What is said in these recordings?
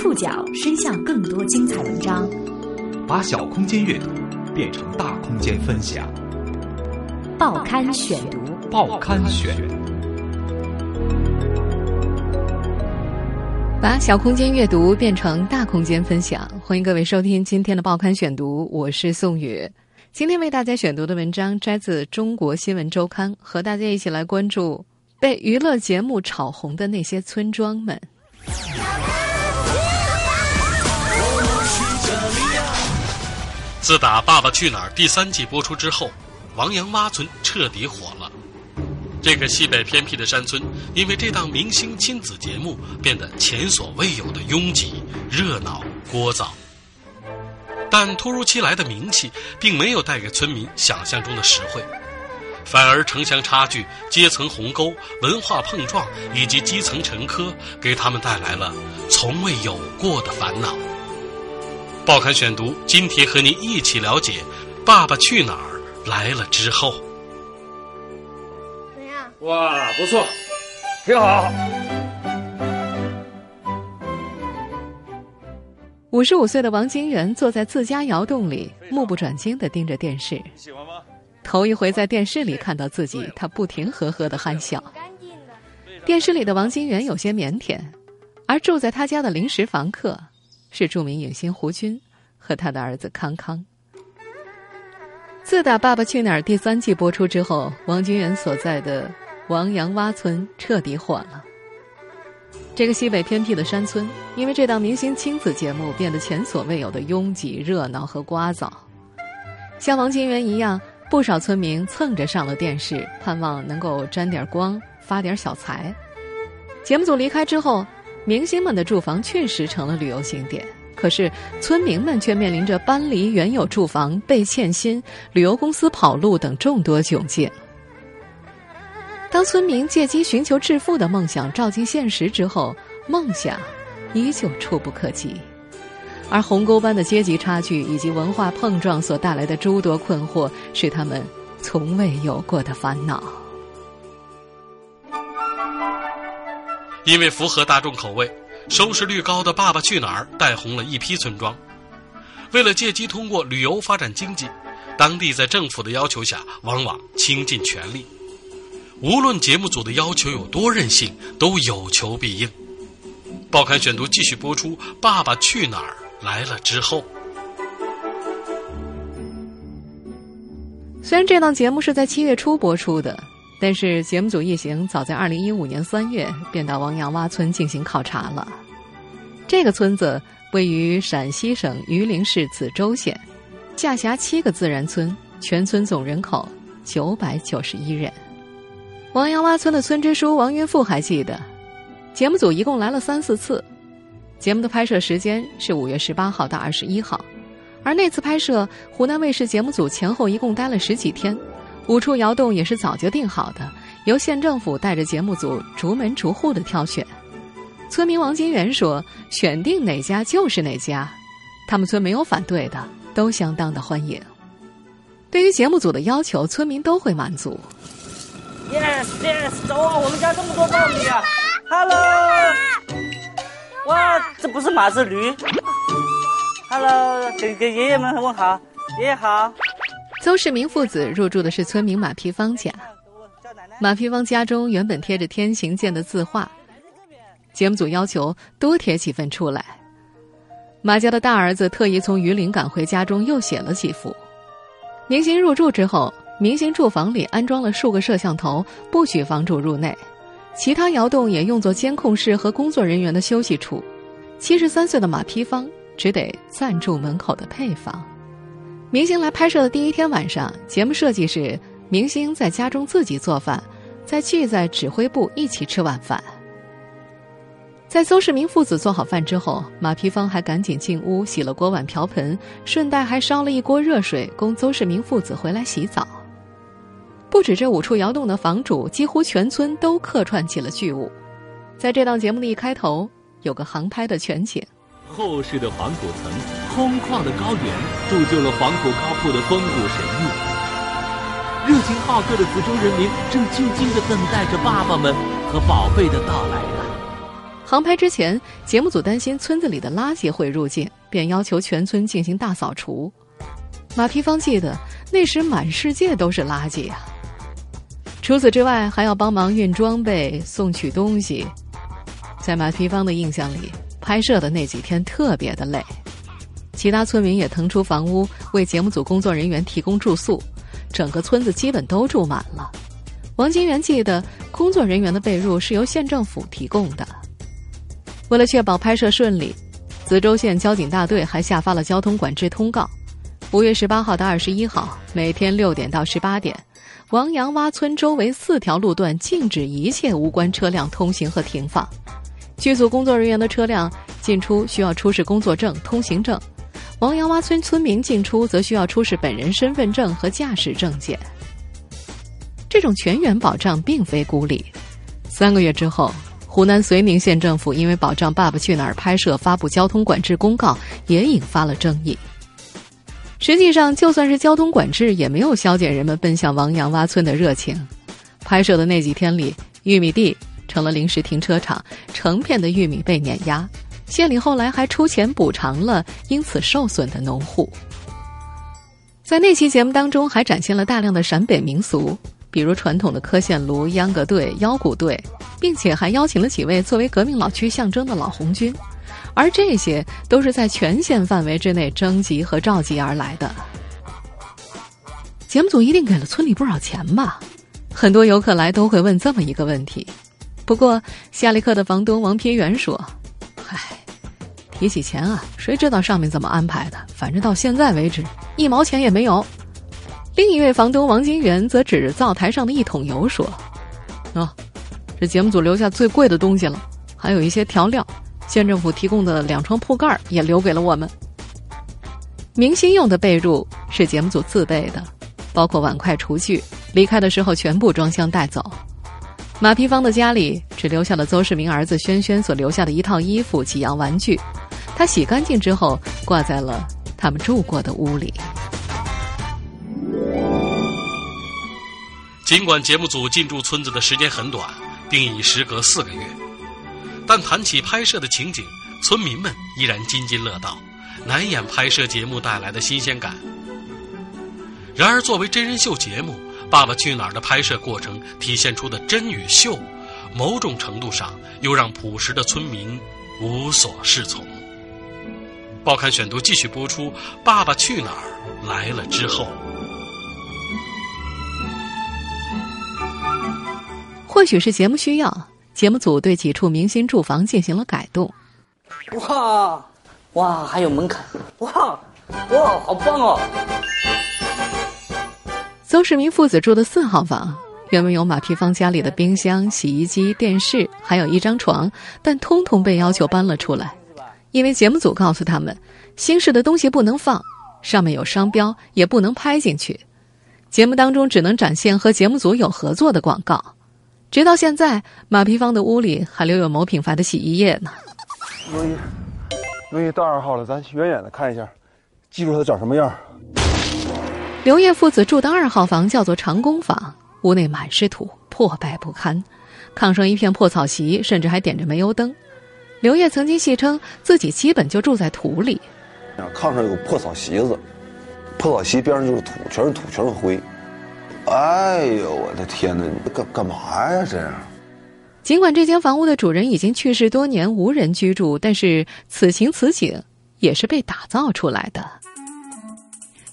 触角伸向更多精彩文章，把小空间阅读变成大空间分享。报刊选读，报刊选，把小空间阅读变成大空间分享。欢迎各位收听今天的报刊选读，我是宋宇。今天为大家选读的文章摘自《中国新闻周刊》，和大家一起来关注被娱乐节目炒红的那些村庄们。自打《爸爸去哪儿》第三季播出之后，王阳洼村彻底火了。这个西北偏僻的山村，因为这档明星亲子节目，变得前所未有的拥挤、热闹、聒噪。但突如其来的名气，并没有带给村民想象中的实惠，反而城乡差距、阶层鸿沟、文化碰撞以及基层沉疴，给他们带来了从未有过的烦恼。报刊选读，今天和您一起了解《爸爸去哪儿》来了之后。怎样？哇，不错，挺好。五十五岁的王金元坐在自家窑洞里，目不转睛地盯着电视。喜欢吗？头一回在电视里看到自己，他不停呵呵的憨笑。电视里的王金元有些腼腆，而住在他家的临时房客是著名影星胡军和他的儿子康康。自打《爸爸去哪儿》第三季播出之后，王金元所在的王阳洼村彻底火了。这个西北偏僻的山村，因为这档明星亲子节目，变得前所未有的拥挤、热闹和聒噪。像王金元一样，不少村民蹭着上了电视，盼望能够沾点光、发点小财。节目组离开之后，明星们的住房确实成了旅游景点，可是村民们却面临着搬离原有住房、被欠薪、旅游公司跑路等众多窘境。当村民借机寻求致富的梦想照进现实之后，梦想依旧触不可及，而鸿沟般的阶级差距以及文化碰撞所带来的诸多困惑，是他们从未有过的烦恼。因为符合大众口味，收视率高的《爸爸去哪儿》带红了一批村庄。为了借机通过旅游发展经济，当地在政府的要求下，往往倾尽全力。无论节目组的要求有多任性，都有求必应。报刊选读继续播出，《爸爸去哪儿》来了之后，虽然这档节目是在七月初播出的，但是节目组一行早在二零一五年三月便到王阳洼村进行考察了。这个村子位于陕西省榆林市子洲县，下辖七个自然村，全村总人口九百九十一人。王阳洼村的村支书王云富还记得，节目组一共来了三四次，节目的拍摄时间是五月十八号到二十一号，而那次拍摄，湖南卫视节目组前后一共待了十几天，五处窑洞也是早就定好的，由县政府带着节目组逐门逐户的挑选。村民王金元说：“选定哪家就是哪家，他们村没有反对的，都相当的欢迎。对于节目组的要求，村民都会满足。” Yes, yes，走啊！我们家这么多苞米啊！Hello，哇，这不是马是驴？Hello，给给爷爷们问好，爷爷好。邹世明父子入住的是村民马皮芳家。马皮芳家中原本贴着天行健的字画，节目组要求多贴几份出来。马家的大儿子特意从榆林赶回家中，又写了几幅。明星入住之后。明星住房里安装了数个摄像头，不许房主入内。其他窑洞也用作监控室和工作人员的休息处。七十三岁的马批芳只得暂住门口的配房。明星来拍摄的第一天晚上，节目设计是明星在家中自己做饭，再聚在指挥部一起吃晚饭。在邹世明父子做好饭之后，马皮芳还赶紧进屋洗了锅碗瓢盆，顺带还烧了一锅热水供邹世明父子回来洗澡。不止这五处窑洞的房主，几乎全村都客串起了剧务。在这档节目的一开头，有个航拍的全景。厚实的黄土层，空旷的高原，铸就了黄土高铺的风骨神韵。热情好客的福州人民正静静地等待着爸爸们和宝贝的到来呢。航拍之前，节目组担心村子里的垃圾会入境，便要求全村进行大扫除。马皮芳记得那时满世界都是垃圾呀。除此之外，还要帮忙运装备、送取东西。在马皮芳的印象里，拍摄的那几天特别的累。其他村民也腾出房屋为节目组工作人员提供住宿，整个村子基本都住满了。王金元记得，工作人员的被褥是由县政府提供的。为了确保拍摄顺利，梓州县交警大队还下发了交通管制通告：五月十八号到二十一号，每天六点到十八点，王杨洼村周围四条路段禁止一切无关车辆通行和停放。剧组工作人员的车辆进出需要出示工作证、通行证；王杨洼村村民进出则需要出示本人身份证和驾驶证件。这种全员保障并非孤立。三个月之后。湖南绥宁县政府因为保障《爸爸去哪儿》拍摄，发布交通管制公告，也引发了争议。实际上，就算是交通管制，也没有消减人们奔向王杨洼村的热情。拍摄的那几天里，玉米地成了临时停车场，成片的玉米被碾压。县里后来还出钱补偿了因此受损的农户。在那期节目当中，还展现了大量的陕北民俗。比如传统的磕线炉、秧歌队、腰鼓队，并且还邀请了几位作为革命老区象征的老红军，而这些都是在全县范围之内征集和召集而来的。节目组一定给了村里不少钱吧？很多游客来都会问这么一个问题。不过夏利克的房东王平元说：“嗨，提起钱啊，谁知道上面怎么安排的？反正到现在为止，一毛钱也没有。”另一位房东王金元则指着灶台上的一桶油说：“啊，这节目组留下最贵的东西了，还有一些调料。县政府提供的两床铺盖也留给了我们。明星用的被褥是节目组自备的，包括碗筷、厨具。离开的时候全部装箱带走。马皮芳的家里只留下了邹市明儿子轩轩所留下的一套衣服、几样玩具。他洗干净之后挂在了他们住过的屋里。”尽管节目组进驻村子的时间很短，定已时隔四个月，但谈起拍摄的情景，村民们依然津津乐道，难掩拍摄节目带来的新鲜感。然而，作为真人秀节目，《爸爸去哪儿》的拍摄过程体现出的真与秀，某种程度上又让朴实的村民无所适从。报刊选读继续播出，《爸爸去哪儿》来了之后。或许是节目需要，节目组对几处明星住房进行了改动。哇，哇，还有门槛！哇，哇，好棒哦！邹市明父子住的四号房，原本有马屁芳家里的冰箱、洗衣机、电视，还有一张床，但通通被要求搬了出来，因为节目组告诉他们，新式的东西不能放，上面有商标，也不能拍进去。节目当中只能展现和节目组有合作的广告。直到现在，马屁芳的屋里还留有某品牌的洗衣液呢。罗伊，罗伊到二号了，咱远远的看一下，记住它长什么样。刘烨父子住的二号房叫做长工房，屋内满是土，破败不堪，炕上一片破草席，甚至还点着煤油灯。刘烨曾经戏称自己基本就住在土里。炕上有个破草席子，破草席边上就是土，全是土，全是灰。哎呦，我的天哪！你干干嘛呀？这样。尽管这间房屋的主人已经去世多年，无人居住，但是此情此景也是被打造出来的。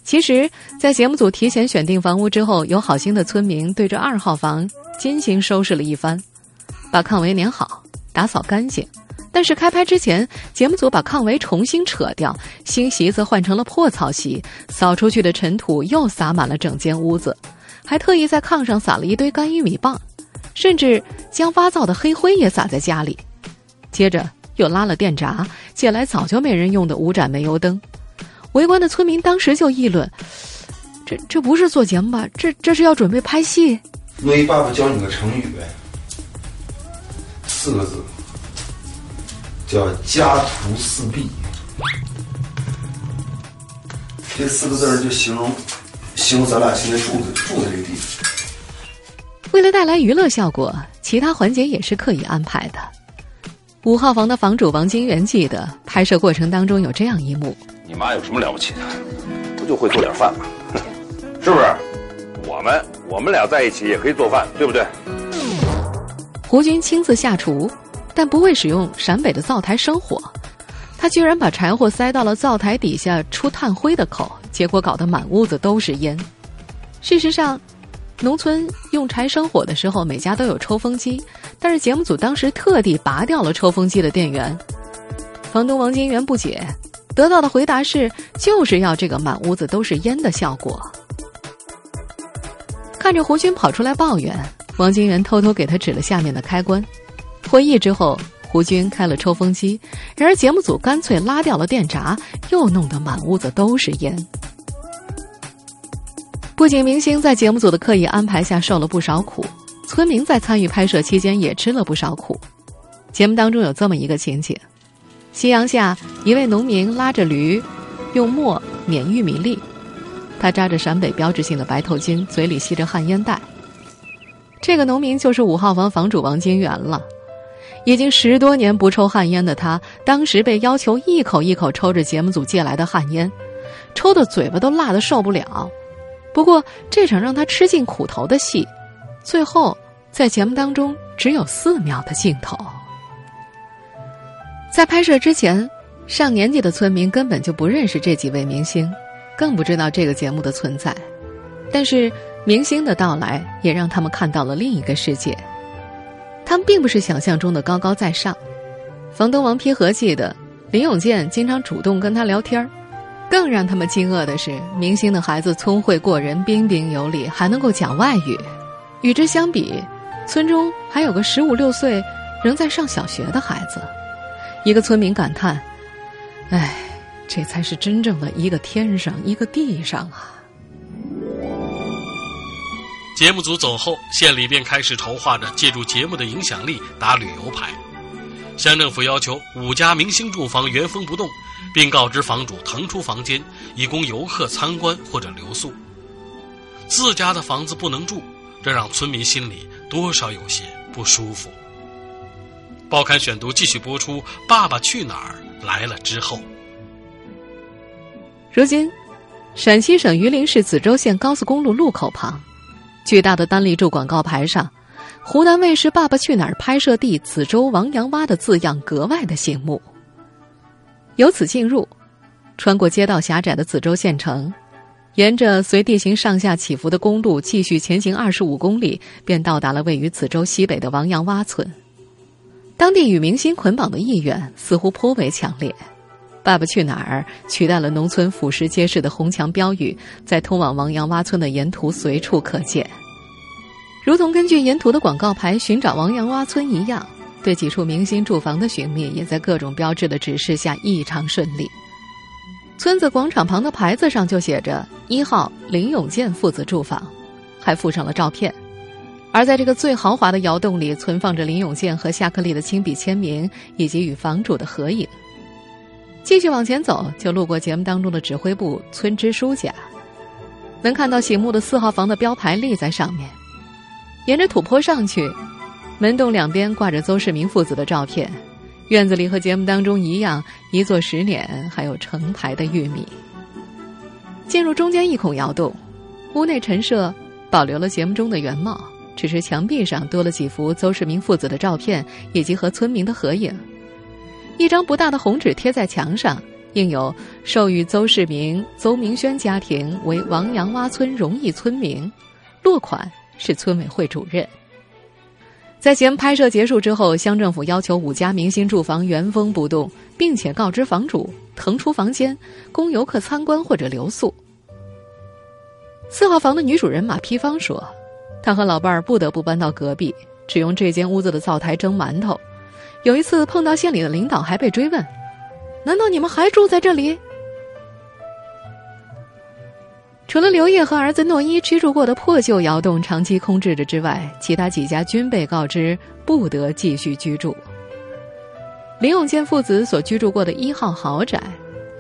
其实，在节目组提前选定房屋之后，有好心的村民对这二号房精心收拾了一番，把炕围粘好，打扫干净。但是开拍之前，节目组把炕围重新扯掉，新席子换成了破草席，扫出去的尘土又撒满了整间屋子。还特意在炕上撒了一堆干玉米棒，甚至将挖灶的黑灰也撒在家里。接着又拉了电闸，借来早就没人用的五盏煤油灯。围观的村民当时就议论：“这这不是做节目吧？这这是要准备拍戏？”罗伊爸爸教你个成语呗，四个字，叫“家徒四壁”。这四个字就形容。形容咱俩现在住的住的这个地方。为了带来娱乐效果，其他环节也是刻意安排的。五号房的房主王金元记得，拍摄过程当中有这样一幕：你妈有什么了不起的？不就会做点饭吗？是不是？我们我们俩在一起也可以做饭，对不对？胡军亲自下厨，但不会使用陕北的灶台生火，他居然把柴火塞到了灶台底下出炭灰的口，结果搞得满屋子都是烟。事实上，农村用柴生火的时候，每家都有抽风机，但是节目组当时特地拔掉了抽风机的电源。房东王金元不解，得到的回答是就是要这个满屋子都是烟的效果。看着胡军跑出来抱怨，王金元偷偷给他指了下面的开关。会议之后，胡军开了抽风机，然而节目组干脆拉掉了电闸，又弄得满屋子都是烟。不仅明星在节目组的刻意安排下受了不少苦，村民在参与拍摄期间也吃了不少苦。节目当中有这么一个情景：夕阳下，一位农民拉着驴，用磨碾玉米粒。他扎着陕北标志性的白头巾，嘴里吸着旱烟袋。这个农民就是五号房房主王金元了。已经十多年不抽旱烟的他，当时被要求一口一口抽着节目组借来的旱烟，抽的嘴巴都辣得受不了。不过这场让他吃尽苦头的戏，最后在节目当中只有四秒的镜头。在拍摄之前，上年纪的村民根本就不认识这几位明星。更不知道这个节目的存在，但是明星的到来也让他们看到了另一个世界。他们并不是想象中的高高在上。房东王丕和记得林永健经常主动跟他聊天更让他们惊愕的是，明星的孩子聪慧过人、彬彬有礼，还能够讲外语。与之相比，村中还有个十五六岁仍在上小学的孩子。一个村民感叹：“唉。”这才是真正的一个天上一个地上啊！节目组走后，县里便开始筹划着借助节目的影响力打旅游牌。乡政府要求五家明星住房原封不动，并告知房主腾出房间以供游客参观或者留宿。自家的房子不能住，这让村民心里多少有些不舒服。报刊选读继续播出，《爸爸去哪儿》来了之后。如今，陕西省榆林市子洲县高速公路路口旁，巨大的单立柱广告牌上，湖南卫视《爸爸去哪儿》拍摄地子洲王阳洼的字样格外的醒目。由此进入，穿过街道狭窄的子洲县城，沿着随地形上下起伏的公路继续前行二十五公里，便到达了位于子洲西北的王阳洼村。当地与明星捆绑的意愿似乎颇为强烈。爸爸去哪儿取代了农村俯拾皆是的红墙标语，在通往王阳洼村的沿途随处可见，如同根据沿途的广告牌寻找王阳洼村一样。对几处明星住房的寻觅，也在各种标志的指示下异常顺利。村子广场旁的牌子上就写着“一号林永健父子住房”，还附上了照片。而在这个最豪华的窑洞里，存放着林永健和夏克立的亲笔签名，以及与房主的合影。继续往前走，就路过节目当中的指挥部村支书家，能看到醒目的四号房的标牌立在上面。沿着土坡上去，门洞两边挂着邹市明父子的照片，院子里和节目当中一样，一座石碾，还有成排的玉米。进入中间一孔窑洞，屋内陈设保留了节目中的原貌，只是墙壁上多了几幅邹市明父子的照片，以及和村民的合影。一张不大的红纸贴在墙上，印有“授予邹市明、邹明轩家庭为王阳洼村荣誉村民”，落款是村委会主任。在节目拍摄结束之后，乡政府要求五家明星住房原封不动，并且告知房主腾出房间供游客参观或者留宿。四号房的女主人马披芳说：“她和老伴儿不得不搬到隔壁，只用这间屋子的灶台蒸馒头。”有一次碰到县里的领导，还被追问：“难道你们还住在这里？”除了刘烨和儿子诺一居住过的破旧窑洞长期空置着之外，其他几家均被告知不得继续居住。林永健父子所居住过的一号豪宅，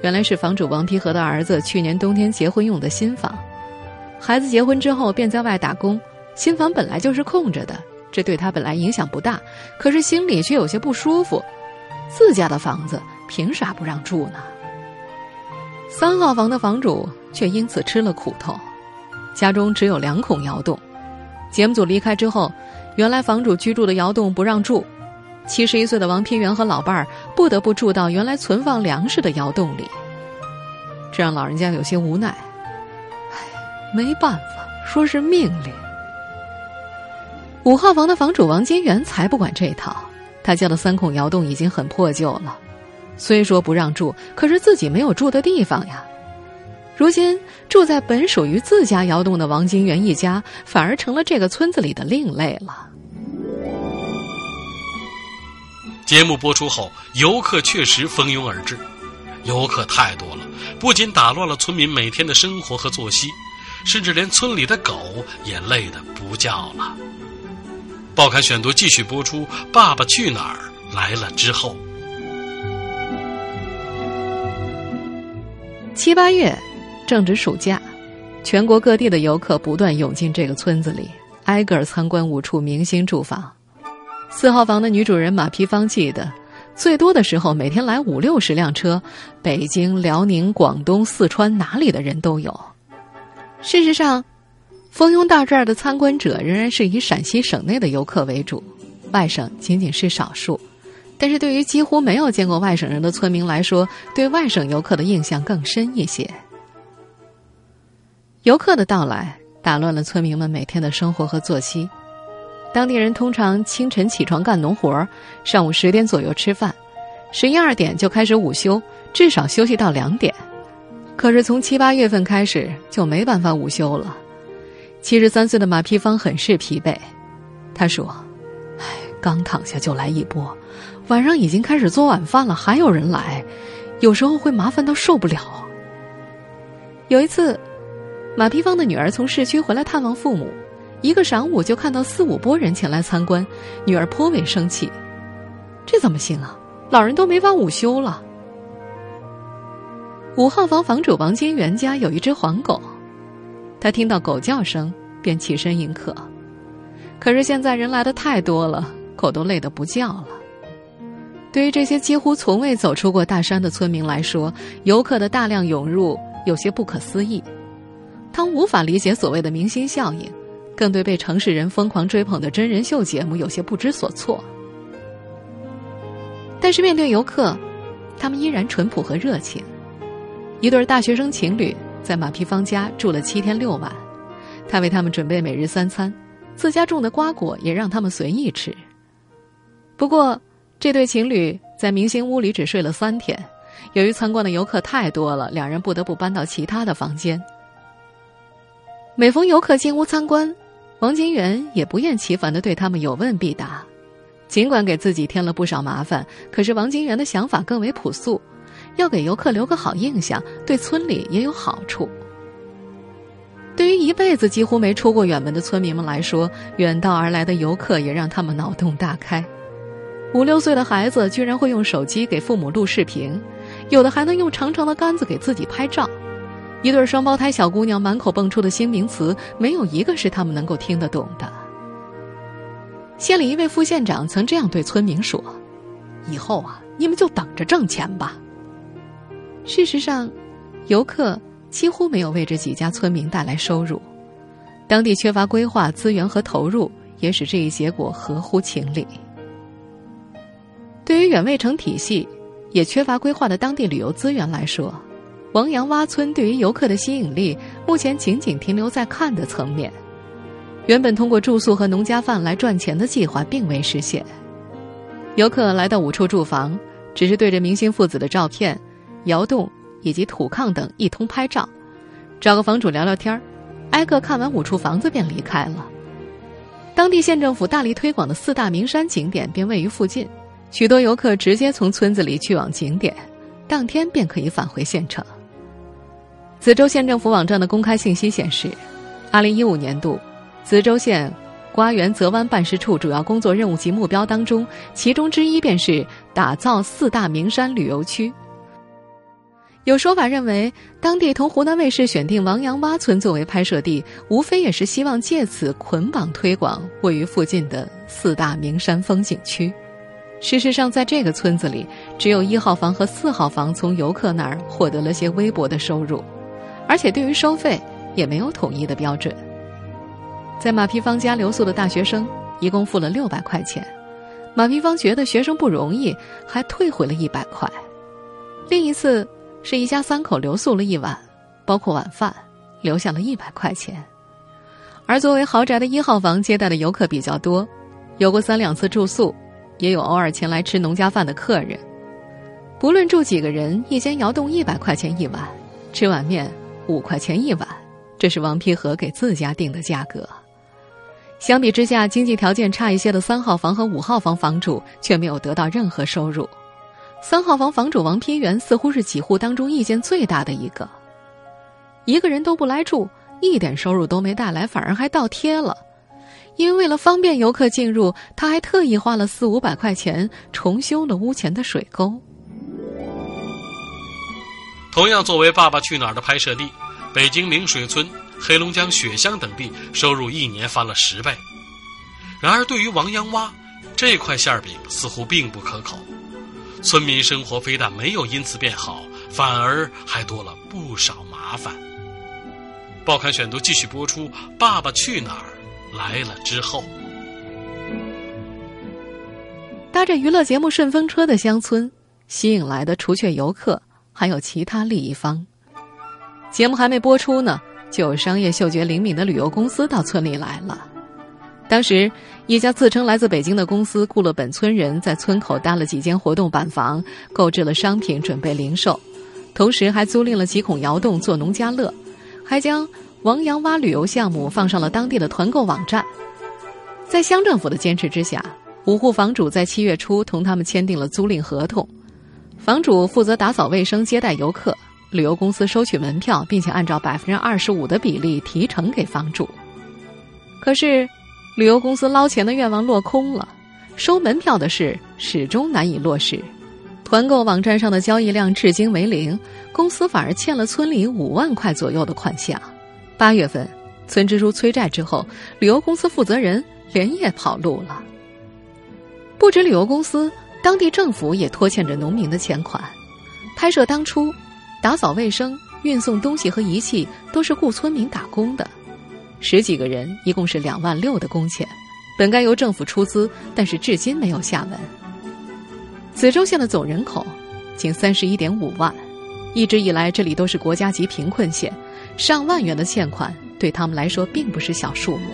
原来是房主王丕和的儿子去年冬天结婚用的新房。孩子结婚之后便在外打工，新房本来就是空着的。这对他本来影响不大，可是心里却有些不舒服，自家的房子凭啥不让住呢？三号房的房主却因此吃了苦头，家中只有两孔窑洞。节目组离开之后，原来房主居住的窑洞不让住，七十一岁的王平原和老伴儿不得不住到原来存放粮食的窑洞里，这让老人家有些无奈。唉，没办法，说是命令。五号房的房主王金元才不管这套，他家的三孔窑洞已经很破旧了，虽说不让住，可是自己没有住的地方呀。如今住在本属于自家窑洞的王金元一家，反而成了这个村子里的另类了。节目播出后，游客确实蜂拥而至，游客太多了，不仅打乱了村民每天的生活和作息，甚至连村里的狗也累得不叫了。报刊选读继续播出，《爸爸去哪儿》来了之后，七八月。正值暑假，全国各地的游客不断涌进这个村子里，挨个参观五处明星住房。四号房的女主人马皮芳记得，最多的时候每天来五六十辆车，北京、辽宁、广东、四川哪里的人都有。事实上，蜂拥到这儿的参观者仍然是以陕西省内的游客为主，外省仅仅是少数。但是对于几乎没有见过外省人的村民来说，对外省游客的印象更深一些。游客的到来打乱了村民们每天的生活和作息。当地人通常清晨起床干农活上午十点左右吃饭，十一二点就开始午休，至少休息到两点。可是从七八月份开始就没办法午休了。七十三岁的马皮芳很是疲惫，他说：“唉，刚躺下就来一波，晚上已经开始做晚饭了，还有人来，有时候会麻烦到受不了。”有一次。马皮芳的女儿从市区回来探望父母，一个晌午就看到四五拨人前来参观，女儿颇为生气。这怎么行啊？老人都没法午休了。五号房房主王金元家有一只黄狗，他听到狗叫声便起身迎客。可是现在人来的太多了，狗都累得不叫了。对于这些几乎从未走出过大山的村民来说，游客的大量涌入有些不可思议。他无法理解所谓的明星效应，更对被城市人疯狂追捧的真人秀节目有些不知所措。但是面对游客，他们依然淳朴和热情。一对大学生情侣在马皮芳家住了七天六晚，他为他们准备每日三餐，自家种的瓜果也让他们随意吃。不过，这对情侣在明星屋里只睡了三天，由于参观的游客太多了，两人不得不搬到其他的房间。每逢游客进屋参观，王金元也不厌其烦的对他们有问必答。尽管给自己添了不少麻烦，可是王金元的想法更为朴素，要给游客留个好印象，对村里也有好处。对于一辈子几乎没出过远门的村民们来说，远道而来的游客也让他们脑洞大开。五六岁的孩子居然会用手机给父母录视频，有的还能用长长的杆子给自己拍照。一对双胞胎小姑娘满口蹦出的新名词，没有一个是他们能够听得懂的。县里一位副县长曾这样对村民说：“以后啊，你们就等着挣钱吧。”事实上，游客几乎没有为这几家村民带来收入，当地缺乏规划、资源和投入，也使这一结果合乎情理。对于远未成体系、也缺乏规划的当地旅游资源来说，王阳洼村对于游客的吸引力，目前仅仅停留在看的层面。原本通过住宿和农家饭来赚钱的计划，并未实现。游客来到五处住房，只是对着明星父子的照片、窑洞以及土炕等一通拍照，找个房主聊聊天儿，挨个看完五处房子便离开了。当地县政府大力推广的四大名山景点便位于附近，许多游客直接从村子里去往景点，当天便可以返回县城。子州县政府网站的公开信息显示，二零一五年度，子州县瓜园泽湾办事处主要工作任务及目标当中，其中之一便是打造四大名山旅游区。有说法认为，当地同湖南卫视选定王阳洼村作为拍摄地，无非也是希望借此捆绑推广位于附近的四大名山风景区。事实上，在这个村子里，只有一号房和四号房从游客那儿获得了些微薄的收入，而且对于收费也没有统一的标准。在马皮芳家留宿的大学生一共付了六百块钱，马皮芳觉得学生不容易，还退回了一百块。另一次是一家三口留宿了一晚，包括晚饭，留下了一百块钱。而作为豪宅的一号房接待的游客比较多，有过三两次住宿，也有偶尔前来吃农家饭的客人。不论住几个人，一间窑洞一百块钱一晚，吃碗面五块钱一晚，这是王皮和给自家定的价格。相比之下，经济条件差一些的三号房和五号房房主却没有得到任何收入。三号房房主王丕元似乎是几户当中意见最大的一个，一个人都不来住，一点收入都没带来，反而还倒贴了。因为为了方便游客进入，他还特意花了四五百块钱重修了屋前的水沟。同样作为《爸爸去哪儿》的拍摄地，北京明水村、黑龙江雪乡等地收入一年翻了十倍。然而，对于王阳洼，这块馅饼似乎并不可口。村民生活非但没有因此变好，反而还多了不少麻烦。报刊选读继续播出，《爸爸去哪儿》来了之后，搭着娱乐节目顺风车的乡村，吸引来的除却游客，还有其他利益方。节目还没播出呢，就有商业嗅觉灵敏的旅游公司到村里来了。当时，一家自称来自北京的公司雇了本村人在村口搭了几间活动板房，购置了商品准备零售，同时还租赁了几孔窑洞做农家乐，还将王阳洼旅游项目放上了当地的团购网站。在乡政府的坚持之下，五户房主在七月初同他们签订了租赁合同，房主负责打扫卫生、接待游客，旅游公司收取门票，并且按照百分之二十五的比例提成给房主。可是。旅游公司捞钱的愿望落空了，收门票的事始终难以落实，团购网站上的交易量至今为零，公司反而欠了村里五万块左右的款项。八月份，村支书催债之后，旅游公司负责人连夜跑路了。不止旅游公司，当地政府也拖欠着农民的钱款。拍摄当初，打扫卫生、运送东西和仪器都是雇村民打工的。十几个人，一共是两万六的工钱，本该由政府出资，但是至今没有下文。子州县的总人口仅三十一点五万，一直以来这里都是国家级贫困县，上万元的欠款对他们来说并不是小数目。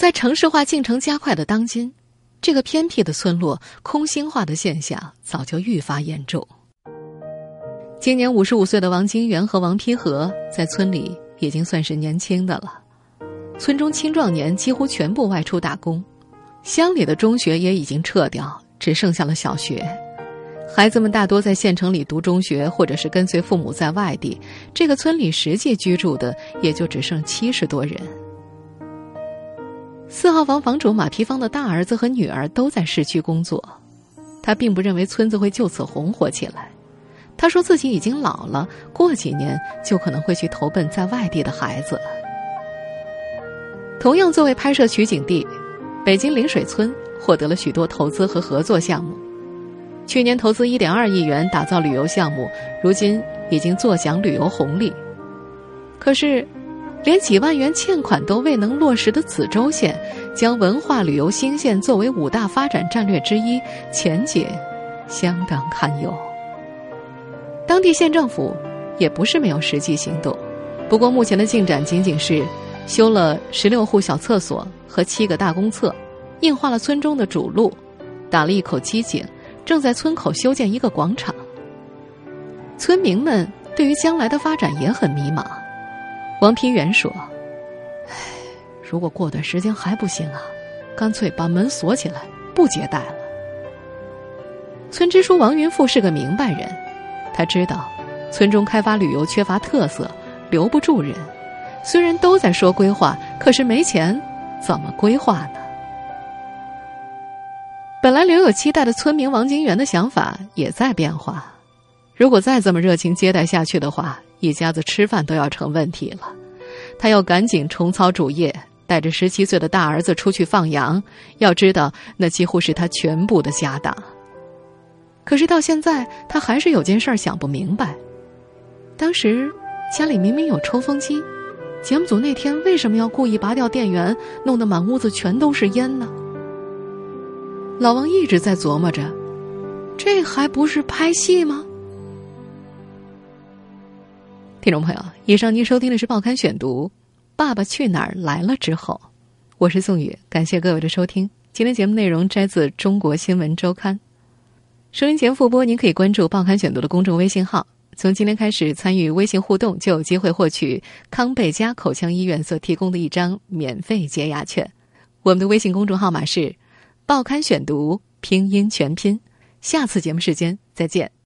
在城市化进程加快的当今，这个偏僻的村落空心化的现象早就愈发严重。今年五十五岁的王金元和王丕和在村里已经算是年轻的了，村中青壮年几乎全部外出打工，乡里的中学也已经撤掉，只剩下了小学。孩子们大多在县城里读中学，或者是跟随父母在外地。这个村里实际居住的也就只剩七十多人。四号房房主马皮芳的大儿子和女儿都在市区工作，他并不认为村子会就此红火起来。他说自己已经老了，过几年就可能会去投奔在外地的孩子。同样作为拍摄取景地，北京临水村获得了许多投资和合作项目。去年投资一点二亿元打造旅游项目，如今已经坐享旅游红利。可是，连几万元欠款都未能落实的子州县，将文化旅游新县作为五大发展战略之一，前景相当堪忧。当地县政府也不是没有实际行动，不过目前的进展仅仅是修了十六户小厕所和七个大公厕，硬化了村中的主路，打了一口机井，正在村口修建一个广场。村民们对于将来的发展也很迷茫。王平原说：“唉，如果过段时间还不行啊，干脆把门锁起来，不接待了。”村支书王云富是个明白人。他知道，村中开发旅游缺乏特色，留不住人。虽然都在说规划，可是没钱，怎么规划呢？本来留有期待的村民王金元的想法也在变化。如果再这么热情接待下去的话，一家子吃饭都要成问题了。他要赶紧重操主业，带着十七岁的大儿子出去放羊，要知道那几乎是他全部的家当。可是到现在，他还是有件事想不明白：当时家里明明有抽风机，节目组那天为什么要故意拔掉电源，弄得满屋子全都是烟呢？老王一直在琢磨着，这还不是拍戏吗？听众朋友，以上您收听的是《报刊选读》，《爸爸去哪儿来了》之后，我是宋宇，感谢各位的收听。今天节目内容摘自《中国新闻周刊》。收音前复播，您可以关注《报刊选读》的公众微信号。从今天开始，参与微信互动就有机会获取康贝佳口腔医院所提供的一张免费洁牙券。我们的微信公众号码是“报刊选读”拼音全拼。下次节目时间再见。